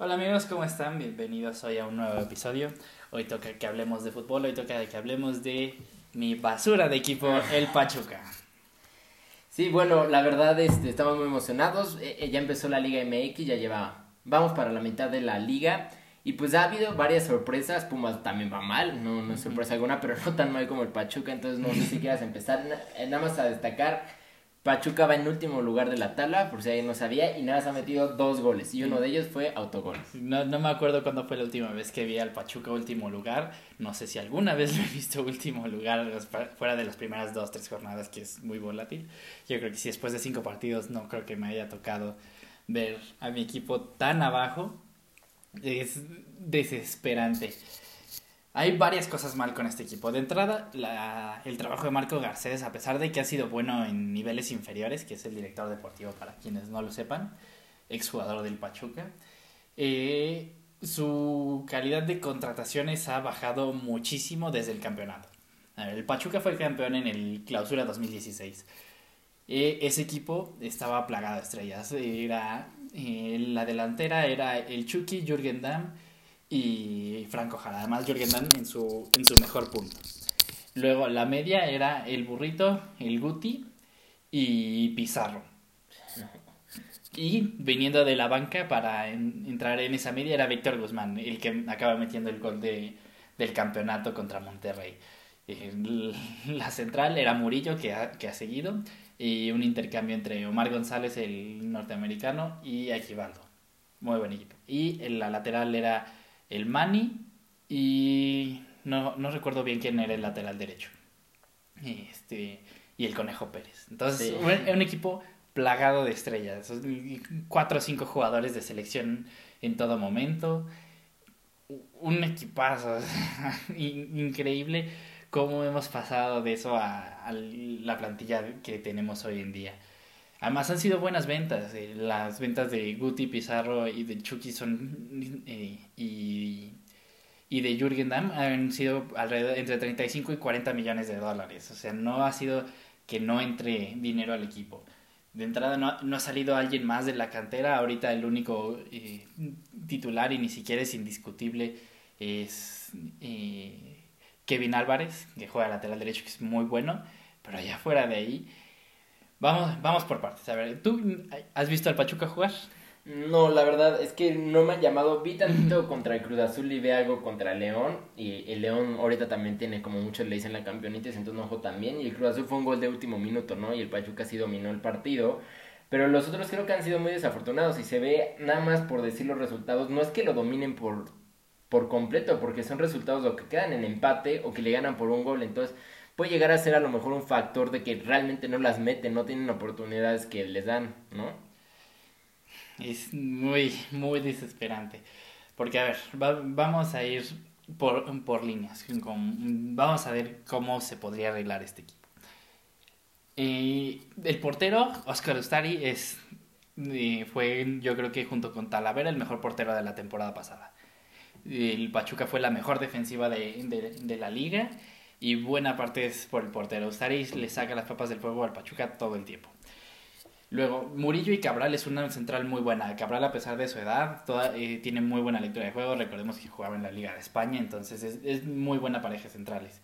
Hola amigos, ¿cómo están? Bienvenidos hoy a un nuevo episodio. Hoy toca que hablemos de fútbol, hoy toca que hablemos de mi basura de equipo, el Pachuca. Sí, bueno, la verdad este, estamos muy emocionados. Eh, eh, ya empezó la Liga MX, ya lleva, vamos para la mitad de la liga. Y pues ha habido varias sorpresas. Pumas también va mal, no, no es sorpresa alguna, pero no tan mal como el Pachuca. Entonces no sé si quieras empezar. Eh, nada más a destacar Pachuca va en último lugar de la tabla, por si alguien no sabía, y nada más ha metido dos goles, y uno de ellos fue autogol. No, no me acuerdo cuándo fue la última vez que vi al Pachuca último lugar, no sé si alguna vez lo he visto último lugar, fuera de las primeras dos, tres jornadas, que es muy volátil. Yo creo que si después de cinco partidos no creo que me haya tocado ver a mi equipo tan abajo, es desesperante. Hay varias cosas mal con este equipo. De entrada, el trabajo de Marco Garcés, a pesar de que ha sido bueno en niveles inferiores, que es el director deportivo para quienes no lo sepan, exjugador del Pachuca, eh, su calidad de contrataciones ha bajado muchísimo desde el campeonato. el Pachuca fue el campeón en el Clausura 2016. Eh, ese equipo estaba plagado de estrellas. Era, eh, la delantera era el Chucky, Jürgen Damm, y Franco Jara. Además, Jürgen Damm en su, en su mejor punto. Luego, la media era el burrito, el Guti y Pizarro. Y viniendo de la banca para entrar en esa media era Víctor Guzmán, el que acaba metiendo el gol de, del campeonato contra Monterrey. la central era Murillo, que ha, que ha seguido, y un intercambio entre Omar González, el norteamericano, y Equivaldo. Muy buen equipo. Y en la lateral era el Mani y no, no recuerdo bien quién era el lateral derecho. Este, y el Conejo Pérez. Entonces, es un equipo plagado de estrellas. Cuatro o cinco jugadores de selección en todo momento. Un equipazo. Increíble cómo hemos pasado de eso a, a, la plantilla que tenemos hoy en día. Además han sido buenas ventas. Eh, las ventas de Guti, Pizarro y de Chucky son eh, y, y de Jürgen Damm han sido alrededor entre 35 y 40 millones de dólares. O sea, no ha sido que no entre dinero al equipo. De entrada no, no ha salido alguien más de la cantera. Ahorita el único eh, titular y ni siquiera es indiscutible es Kevin Álvarez, que juega lateral derecho, que es muy bueno. Pero allá fuera de ahí Vamos, vamos por partes. A ver, ¿tú has visto al Pachuca jugar? No, la verdad es que no me han llamado. Vi tantito contra el Cruz Azul y vi algo contra el León. Y el León ahorita también tiene como muchos le dicen la campeonitis, entonces no jugó también. Y el Cruz Azul fue un gol de último minuto, ¿no? Y el Pachuca sí dominó el partido. Pero los otros creo que han sido muy desafortunados. Y se ve nada más por decir los resultados. No es que lo dominen por, por completo, porque son resultados o que quedan en empate o que le ganan por un gol. Entonces puede llegar a ser a lo mejor un factor de que realmente no las meten, no tienen oportunidades que les dan, ¿no? Es muy, muy desesperante. Porque, a ver, vamos a ir por, por líneas. vamos a ver cómo se podría arreglar este equipo. Eh, el portero, Oscar Ustari, es, eh, fue, yo creo que junto con Talavera, el mejor portero de la temporada pasada. El Pachuca fue la mejor defensiva de, de, de la liga y buena parte es por el portero. Ustaris le saca las papas del fuego al Pachuca todo el tiempo. Luego, Murillo y Cabral es una central muy buena. Cabral, a pesar de su edad, toda, eh, tiene muy buena lectura de juego. Recordemos que jugaba en la Liga de España, entonces es, es muy buena pareja centrales.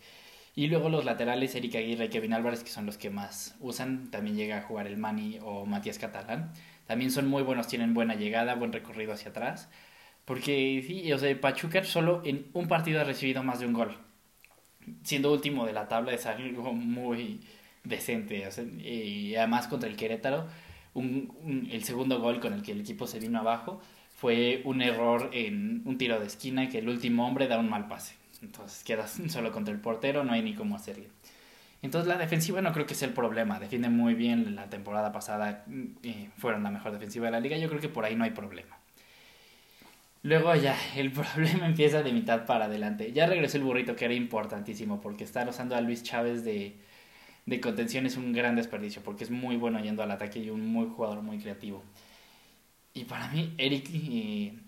Y luego los laterales, Erika Aguirre y Kevin Álvarez, que son los que más usan. También llega a jugar el Mani o Matías Catalán. También son muy buenos, tienen buena llegada, buen recorrido hacia atrás. Porque sí, o sea, Pachuca solo en un partido ha recibido más de un gol siendo último de la tabla es algo muy decente. y además contra el Querétaro, un, el segundo gol con el que el equipo se vino abajo fue un error en un tiro de esquina que el último hombre da un mal pase. Entonces quedas solo contra el portero, no hay ni cómo hacerlo. Entonces la defensiva no creo que sea el problema. Defienden muy bien. La temporada pasada eh, fueron la mejor defensiva de la liga. Yo creo que por ahí no hay problema. Luego ya, el problema empieza de mitad para adelante. Ya regresó el burrito, que era importantísimo, porque estar usando a Luis Chávez de, de contención es un gran desperdicio, porque es muy bueno yendo al ataque y un muy jugador muy creativo. Y para mí, Eric, y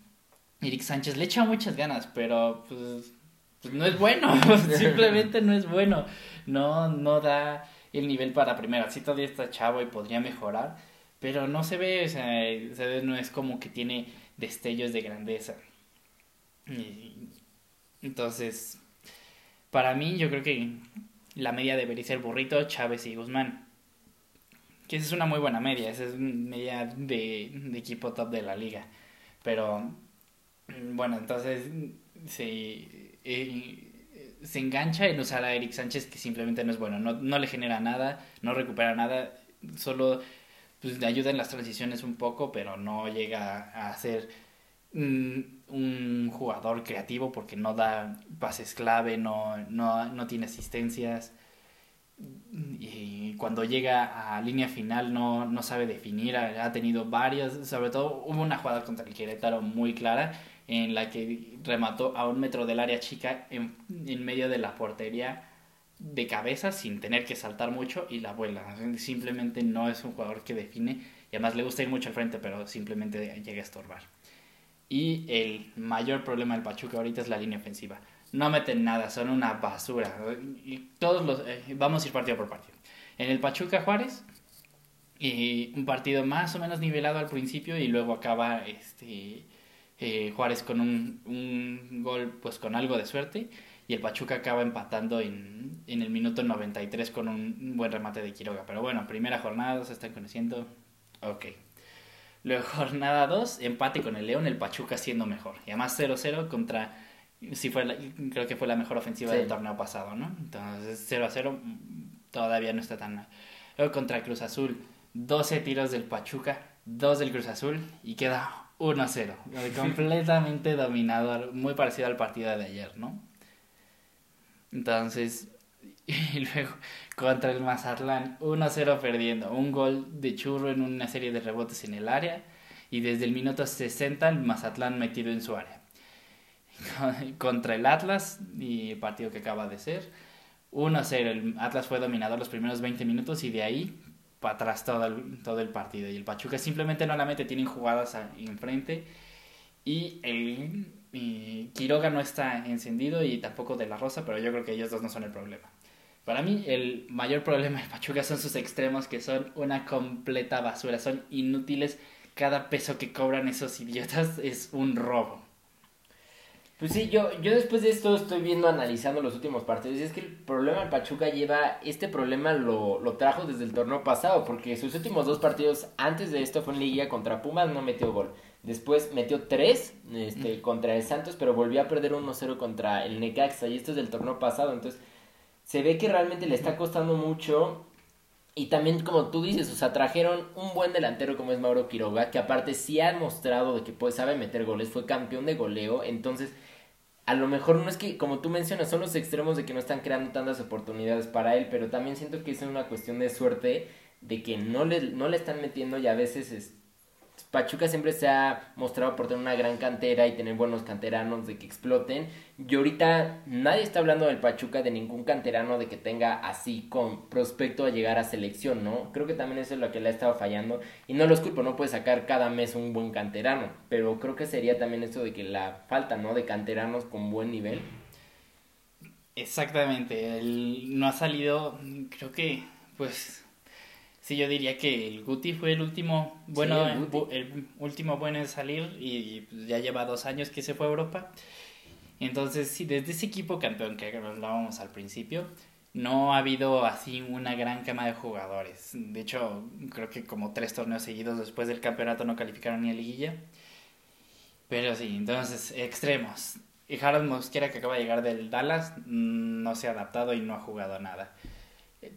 Eric Sánchez le echa muchas ganas, pero pues, pues no es bueno, simplemente no es bueno. No, no da el nivel para primera. Sí todavía está chavo y podría mejorar, pero no se ve, o sea, no es como que tiene destellos de grandeza. entonces, para mí yo creo que la media debería ser Burrito, Chávez y Guzmán. Que esa es una muy buena media, esa es media de, de equipo top de la liga. Pero, bueno, entonces se, eh, se engancha en usar a Eric Sánchez que simplemente no es bueno, no, no le genera nada, no recupera nada, solo pues, le ayuda en las transiciones un poco, pero no llega a ser un jugador creativo porque no da pases clave, no, no, no tiene asistencias. Y cuando llega a línea final no, no sabe definir, ha, tenido varias, sobre todo hubo una jugada contra el Querétaro muy clara en la que remató a un metro del área chica en, en medio de la portería de cabeza sin tener que saltar mucho y la vuela. Simplemente no es un jugador que define y además le gusta ir mucho al frente, pero simplemente llega a estorbar. Y el mayor problema del Pachuca ahorita es la línea ofensiva. No meten nada, son una basura. Y todos los eh, vamos a ir partido por partido. En el Pachuca Juárez y un partido más o menos nivelado al principio y luego acaba este eh, Juárez con un, un gol pues con algo de suerte y el Pachuca acaba empatando en, en el minuto 93 con un buen remate de Quiroga. Pero bueno, primera jornada, se están conociendo. Ok. Luego jornada 2, empate con el León, el Pachuca siendo mejor. Y además 0-0 contra, sí fue creo que fue la mejor ofensiva del torneo pasado, ¿no? Entonces 0-0 todavía no está tan mal. Luego contra Cruz Azul, 12 tiros del Pachuca, 2 del Cruz Azul y queda 1-0. Completamente dominador, muy parecido al partido de ayer, ¿no? Entonces, y luego contra el Mazatlán, 1-0 perdiendo. Un gol de churro en una serie de rebotes en el área. Y desde el minuto 60 el Mazatlán metido en su área. contra el Atlas, y el partido que acaba de ser. 1-0. El Atlas fue dominador los primeros 20 minutos y de ahí para atrás todo el, todo el partido. Y el Pachuca simplemente no la mete, tienen jugadas enfrente. Y el y Quiroga no está encendido y tampoco de la Rosa, pero yo creo que ellos dos no son el problema. Para mí el mayor problema de Pachuca son sus extremos que son una completa basura, son inútiles. Cada peso que cobran esos idiotas es un robo. Pues sí, yo, yo después de esto estoy viendo, analizando los últimos partidos. Y es que el problema del Pachuca lleva, este problema lo, lo trajo desde el torneo pasado, porque sus últimos dos partidos antes de esto fue en Liga contra Pumas, no metió gol. Después metió tres este, contra el Santos, pero volvió a perder 1-0 contra el Necaxa. Y esto es del torneo pasado. Entonces, se ve que realmente le está costando mucho. Y también, como tú dices, o sea, trajeron un buen delantero como es Mauro Quiroga, que aparte sí ha mostrado de que pues, sabe meter goles, fue campeón de goleo. Entonces, a lo mejor no es que, como tú mencionas, son los extremos de que no están creando tantas oportunidades para él, pero también siento que es una cuestión de suerte de que no le, no le están metiendo y a veces es, Pachuca siempre se ha mostrado por tener una gran cantera y tener buenos canteranos de que exploten. Y ahorita nadie está hablando del Pachuca de ningún canterano de que tenga así con prospecto a llegar a selección, ¿no? Creo que también eso es lo que le ha estado fallando. Y no los culpo, no puede sacar cada mes un buen canterano. Pero creo que sería también eso de que la falta, ¿no? De canteranos con buen nivel. Exactamente. Él no ha salido, creo que, pues Sí, yo diría que el Guti fue el último bueno, el, último bueno en salir y, pues, ya lleva dos años que se fue a Europa. Entonces, sí, desde ese equipo campeón que hablábamos al principio, no ha habido así una gran cama de jugadores. De hecho, creo que como tres torneos seguidos después del campeonato no calificaron ni a liguilla. Pero sí, entonces, extremos. Y Harold Mosquera, que acaba de llegar del Dallas, mm, no se ha adaptado y no ha jugado nada.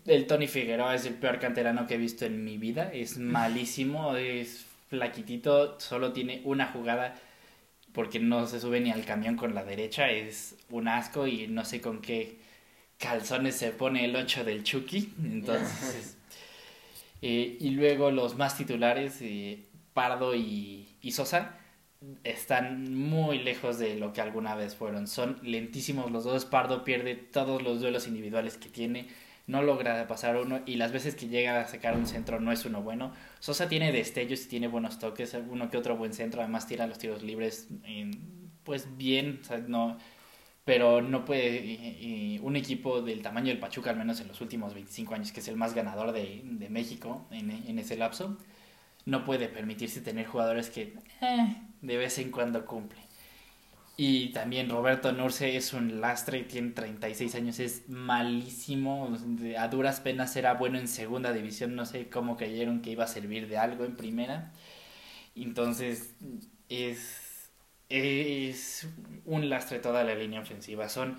El Tony Figueroa es el peor canterano que he visto en mi vida. Es malísimo, es flaquitito, solo tiene una jugada porque no se sube ni al camión con la derecha. Es un asco y no sé con qué calzones se pone el 8 del Chucky. Entonces, eh, y luego los más titulares, eh, Pardo y, y Sosa, están muy lejos de lo que alguna vez fueron. Son lentísimos los dos. Pardo pierde todos los duelos individuales que tiene no logra pasar uno y las veces que llega a sacar un centro no es uno bueno. Sosa tiene destellos y tiene buenos toques, uno que otro buen centro, además tira los tiros libres pues bien, no pero no puede un equipo del tamaño del Pachuca al menos en los últimos 25 años que es el más ganador de, México en, ese lapso no puede permitirse tener jugadores que eh, de vez en cuando cumple. Y también Roberto Nurse es un lastre, tiene 36 años, es malísimo. A duras penas era bueno en segunda división, no sé cómo creyeron que iba a servir de algo en primera. Entonces es, es un lastre toda la línea ofensiva. Son,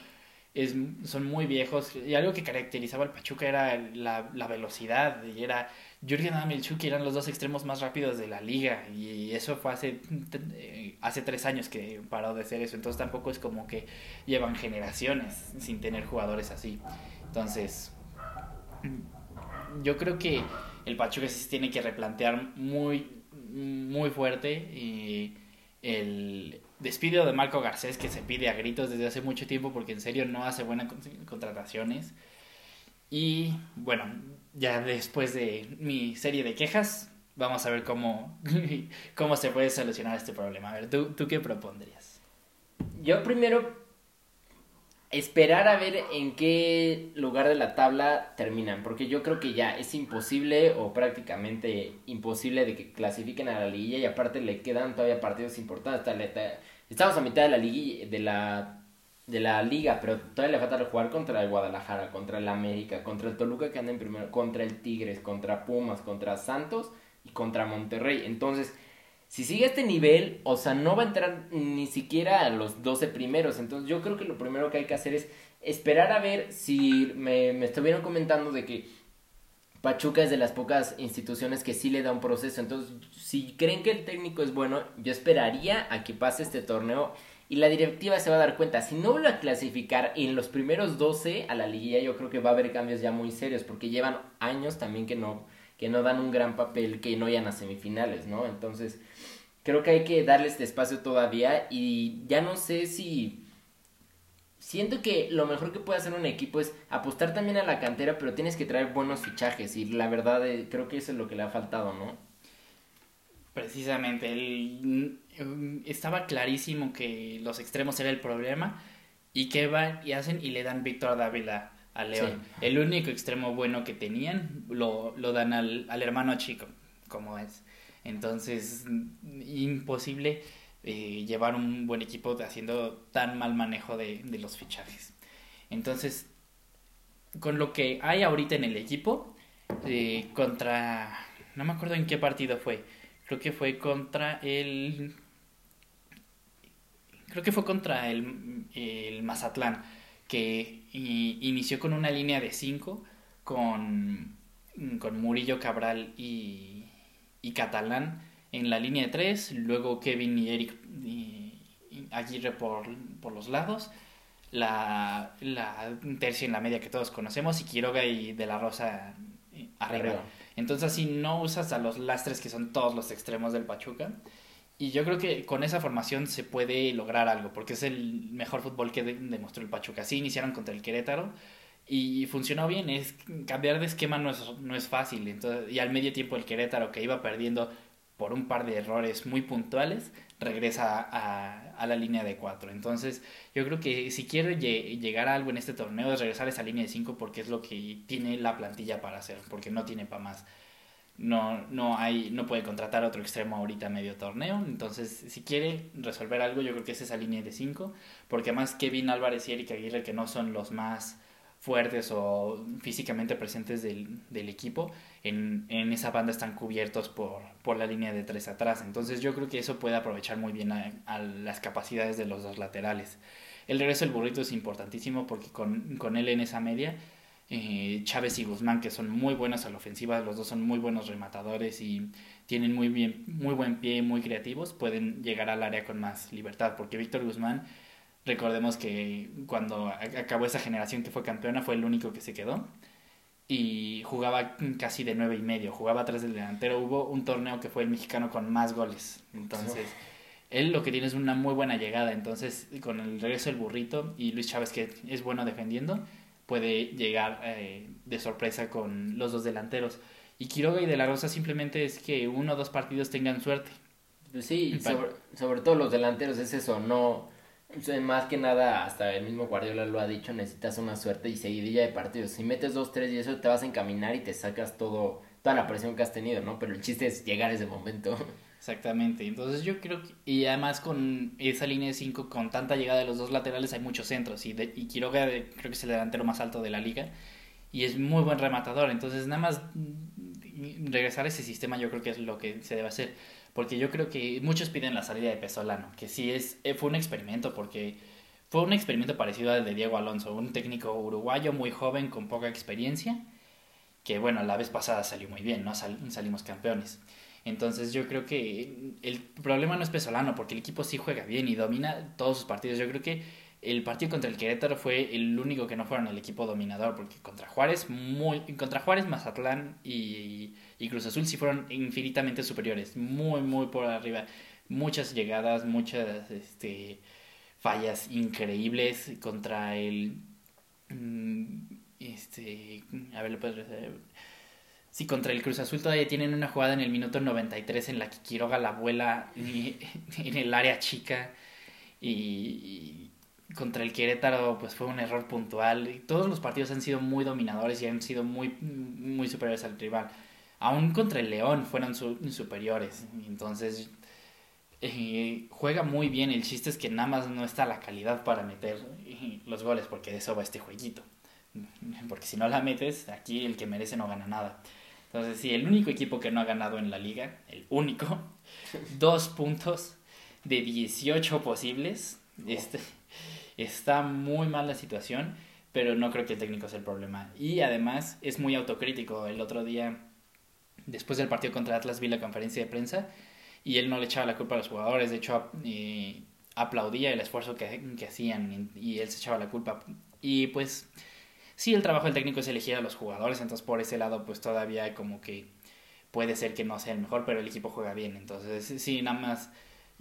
es, son muy viejos y algo que caracterizaba al Pachuca era la, la velocidad y era Jürgen Amilchuk eran los dos extremos más rápidos de la liga y eso fue hace, eh, hace tres años que paró de ser eso, entonces tampoco es como que llevan generaciones sin tener jugadores así. Entonces, yo creo que el Pachuca se tiene que replantear muy, muy fuerte y el despido de Marco Garcés que se pide a gritos desde hace mucho tiempo porque en serio no hace buenas contrataciones. Y bueno, ya después de mi serie de quejas, vamos a ver cómo, cómo se puede solucionar este problema. A ver, ¿tú, ¿tú qué propondrías? Yo primero esperar a ver en qué lugar de la tabla terminan, porque yo creo que ya es imposible o prácticamente imposible de que clasifiquen a la liguilla y aparte le quedan todavía partidos importantes. Estamos a mitad de la liguilla, de la de la liga, pero todavía le falta jugar contra el Guadalajara, contra el América, contra el Toluca que anda en primero, contra el Tigres, contra Pumas, contra Santos y contra Monterrey. Entonces, si sigue este nivel, o sea, no va a entrar ni siquiera a los 12 primeros. Entonces, yo creo que lo primero que hay que hacer es esperar a ver si me, me estuvieron comentando de que Pachuca es de las pocas instituciones que sí le da un proceso. Entonces, si creen que el técnico es bueno, yo esperaría a que pase este torneo y la directiva se va a dar cuenta, si no vuelve a clasificar en los primeros 12 a la liguilla, yo creo que va a haber cambios ya muy serios, porque llevan años también que no, que no dan un gran papel, que no vayan a semifinales, ¿no? Entonces, creo que hay que darles este espacio todavía y ya no sé si... Siento que lo mejor que puede hacer un equipo es apostar también a la cantera, pero tienes que traer buenos fichajes y la verdad eh, creo que eso es lo que le ha faltado, ¿no? Precisamente, el, estaba clarísimo que los extremos era el problema y que van y hacen y le dan Víctor Dávila a León. El único extremo bueno que tenían lo, lo dan al, al, hermano chico, como es. Entonces, imposible eh, llevar un buen equipo haciendo tan mal manejo de, de los fichajes. Entonces, con lo que hay ahorita en el equipo, eh, contra... No me acuerdo en qué partido fue. Creo que fue contra el creo que fue contra el, el Mazatlán, que inició con una línea de 5 con, con Murillo Cabral y, y Catalán en la línea de 3, luego Kevin y Eric y, Aguirre por, por los lados, la, la tercia en la media que todos conocemos y Quiroga y De la Rosa eh, arriba. Entonces así no usas a los lastres que son todos los extremos del Pachuca y yo creo que con esa formación se puede lograr algo, porque es el mejor fútbol que demostró el Pachuca. Así iniciaron contra el Querétaro y funcionó bien. Es, cambiar de esquema no es, no es fácil. Entonces, y al medio tiempo el Querétaro, que iba perdiendo por un par de errores muy puntuales, regresa a, la línea de cuatro. Entonces, yo creo que si quiere llegar a algo en este torneo es regresar a esa línea de cinco porque es lo que tiene la plantilla para hacer, porque no tiene para más no, no hay, no puede contratar otro extremo ahorita medio torneo. Entonces, si quiere resolver algo, yo creo que es esa línea de 5. Porque además Kevin Álvarez y Erika Aguirre, que no son los más fuertes o físicamente presentes del, del equipo, en, en, esa banda están cubiertos por, por la línea de tres atrás. Entonces yo creo que eso puede aprovechar muy bien a, a las capacidades de los dos laterales. El regreso del burrito es importantísimo porque con, con él en esa media eh, Chávez y Guzmán, que son muy buenos a la ofensiva, los dos son muy buenos rematadores y tienen muy, bien, muy buen pie, muy creativos, pueden llegar al área con más libertad, porque Víctor Guzmán, recordemos que cuando acabó esa generación que fue campeona, fue el único que se quedó. Y jugaba casi de nueve y medio, jugaba atrás del delantero, hubo un torneo que fue el mexicano con más goles, entonces... Él lo que tiene es una muy buena llegada, entonces con el regreso del burrito y Luis Chávez que es bueno defendiendo, puede llegar eh, de sorpresa con los dos delanteros. Y Quiroga y De La Rosa simplemente es que uno o dos partidos tengan suerte. Sí, sobre, sobre, todo los delanteros es eso, no... Más que nada, hasta el mismo Guardiola lo ha dicho, necesitas una suerte y seguidilla de partidos. Si metes dos, tres y eso te vas a encaminar y te sacas todo, toda la presión que has tenido, ¿no? Pero el chiste es llegar a ese momento. Exactamente, entonces yo creo que, y además con esa línea de 5, con tanta llegada de los dos laterales, hay muchos centros, y, de, y Quiroga creo que es el delantero más alto de la liga, y es muy buen rematador, entonces nada más regresar a ese sistema yo creo que es lo que se debe hacer, porque yo creo que muchos piden la salida de Pesolano, que sí es, eh, fue un experimento, porque fue un experimento parecido al de Diego Alonso, un técnico uruguayo muy joven con poca experiencia, que bueno, la vez pasada salió muy bien, ¿no? salimos campeones. Entonces yo creo que el problema no es Pesolano, porque el equipo sí juega bien y domina todos sus partidos. Yo creo que el partido contra el Querétaro fue el único que no fueron el equipo dominador, porque contra Juárez, muy, contra Juárez, Mazatlán y, y Cruz Azul sí fueron infinitamente superiores, muy, muy por arriba. Muchas llegadas, muchas este, fallas increíbles contra el... Mm, este, a ver, lo puedes Sí, contra el Cruz Azul todavía tienen una jugada en el minuto 93 en la que Quiroga la vuela en el área chica y, contra el Querétaro pues fue un error puntual. Y todos los partidos han sido muy dominadores y han sido muy, muy superiores al rival. Aún contra el León fueron superiores. Entonces eh, juega muy bien. El chiste es que nada más no está la calidad para meter eh, los goles porque de eso va este jueguito. Porque si no la metes, aquí el que merece no gana nada. Entonces, sí, el único equipo que no ha ganado en la liga, el único, dos puntos de 18 posibles. Este, está muy mal la situación, pero no creo que el técnico sea el problema. Y además es muy autocrítico. El otro día, después del partido contra Atlas, vi la conferencia de prensa y él no le echaba la culpa a los jugadores. De hecho, eh, aplaudía el esfuerzo que, que hacían y él se echaba la culpa. Y pues sí, el trabajo del técnico es elegir a los jugadores, entonces por ese lado pues todavía como que puede ser que no sea el mejor, pero el equipo juega bien, entonces sí, nada más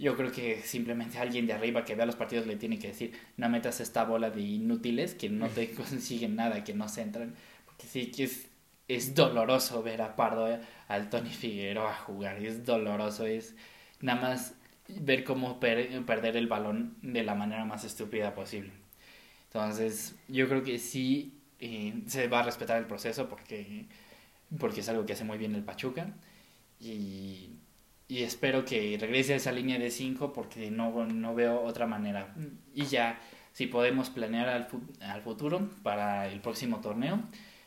yo creo que simplemente alguien de arriba que vea los partidos le tiene que decir, no metas esta bola de inútiles que no te consiguen nada, que no se entran, porque sí que es, es doloroso ver a Pardo, eh, al Tony Figueroa jugar, es doloroso, es nada más ver cómo perder el balón de la manera más estúpida posible. Entonces, yo creo que sí se va a respetar el proceso porque, porque es algo que hace muy bien el Pachuca. Y, y espero que regrese a esa línea de 5 porque no, no veo otra manera. Y ya, si podemos planear al, al futuro para el próximo torneo,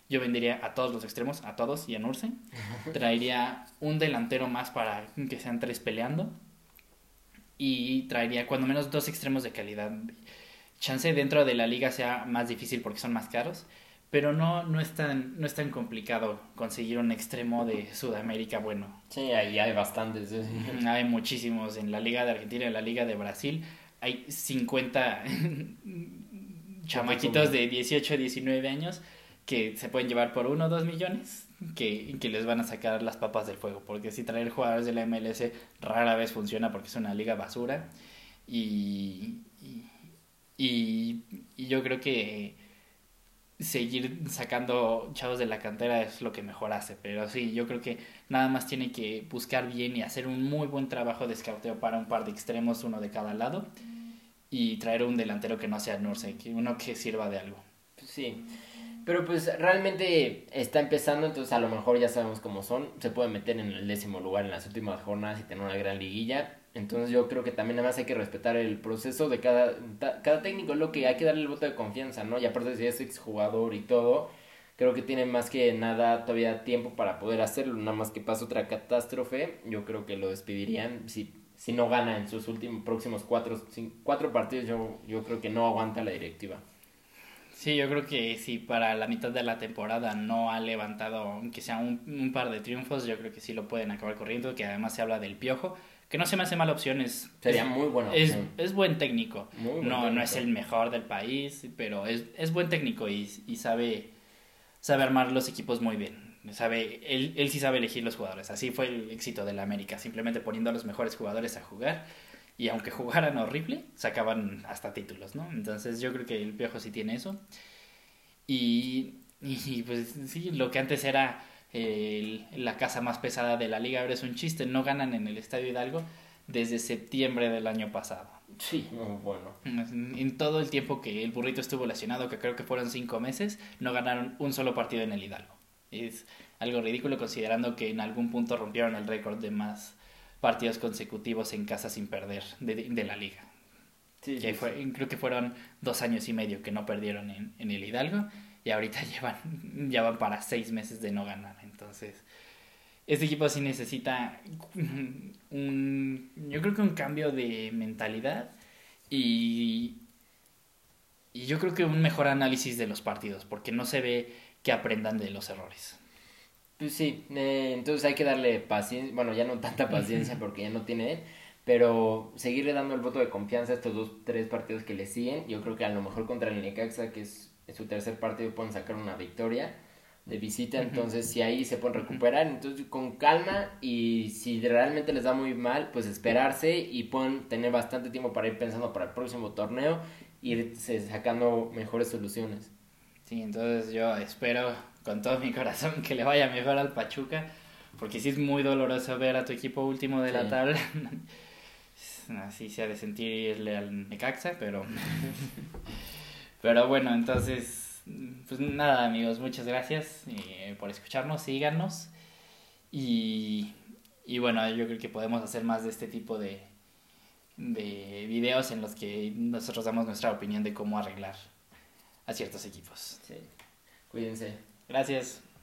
yo vendería a todos los extremos, a todos y a Nurse. Traería un delantero más para que sean tres peleando. Y traería cuando menos dos extremos de calidad. Chance dentro de la liga sea más difícil porque son más caros pero no, no, es tan, no es tan complicado conseguir un extremo de Sudamérica bueno. Sí, ahí hay bastantes. Hay muchísimos en la Liga de Argentina, en la Liga de Brasil. Hay 50 chamaquitos de 18, 19 años que se pueden llevar por uno o dos millones que, que les van a sacar las papas del fuego. Porque si traer jugadores de la MLS rara vez funciona porque es una liga basura. y, y, y yo creo que seguir sacando chavos de la cantera es lo que mejor hace. Pero sí, yo creo que nada más tiene que buscar bien y hacer un muy buen trabajo de scouteo para un par de extremos, uno de cada lado, y traer un delantero que no sea Nurse, uno que sirva de algo. Sí. Pero pues realmente está empezando, entonces a lo mejor ya sabemos cómo son. Se puede meter en el décimo lugar en las últimas jornadas y tener una gran liguilla. Entonces yo creo que también nada más hay que respetar el proceso de cada, cada técnico, lo que hay que darle el voto de confianza, ¿no? Y aparte si es exjugador y todo, creo que tiene más que nada todavía tiempo para poder hacerlo, nada más que pasa otra catástrofe, yo creo que lo despedirían si, si no gana en sus últimos próximos cuatro, cuatro partidos, yo, yo creo que no aguanta la directiva. Sí, yo creo que si para la mitad de la temporada no ha levantado, aunque sea un, un par de triunfos, yo creo que sí lo pueden acabar corriendo, que además se habla del piojo que no se me hace mala opción. Es, Sería muy bueno. Es, es, buen técnico. no, no es el mejor del país, pero es, es buen técnico y, y, sabe, sabe armar los equipos muy bien. Sabe, él, él sí sabe elegir los jugadores. Así fue el éxito de la América, simplemente poniendo a los mejores jugadores a jugar. Y aunque jugaran horrible, sacaban hasta títulos, ¿no? Entonces yo creo que el Piojo sí tiene eso. Y, y pues sí, lo que antes era el, la casa más pesada de la liga. Ahora es un chiste, no ganan en el Estadio Hidalgo desde septiembre del año pasado. Sí, bueno. En todo el tiempo que el burrito estuvo lesionado, que creo que fueron cinco meses, no ganaron un solo partido en el Hidalgo. Es algo ridículo considerando que en algún punto rompieron el récord de más partidos consecutivos en casa sin perder de, de la liga. Sí, que sí, fue, creo que fueron dos años y medio que no perdieron en, en el Hidalgo y ahorita llevan, ya van para seis meses de no ganar. Entonces, este equipo sí necesita un, yo creo que un cambio de mentalidad y, y yo creo que un mejor análisis de los partidos, porque no se ve que aprendan de los errores. Pues sí, eh, entonces hay que darle paciencia, bueno, ya no tanta paciencia porque ya no tiene él, pero seguirle dando el voto de confianza a estos dos, tres partidos que le siguen. Yo creo que a lo mejor contra el Necaxa, que es, es su tercer partido, pueden sacar una victoria de visita, entonces si ahí se pueden recuperar, entonces con calma y si realmente les da muy mal, pues esperarse y pueden tener bastante tiempo para ir pensando para el próximo torneo irse sacando mejores soluciones. Sí, entonces yo espero con todo mi corazón que le vaya mejor al Pachuca, porque sí es muy doloroso ver a tu equipo último de la tabla. Así se ha de sentirle al Necaxa, pero... pero bueno, entonces, pues nada amigos, muchas gracias eh, por escucharnos, síganos. Y, y bueno, yo creo que podemos hacer más de este tipo de, de videos en los que nosotros damos nuestra opinión de cómo arreglar a ciertos equipos. Sí. Cuídense. Gracias.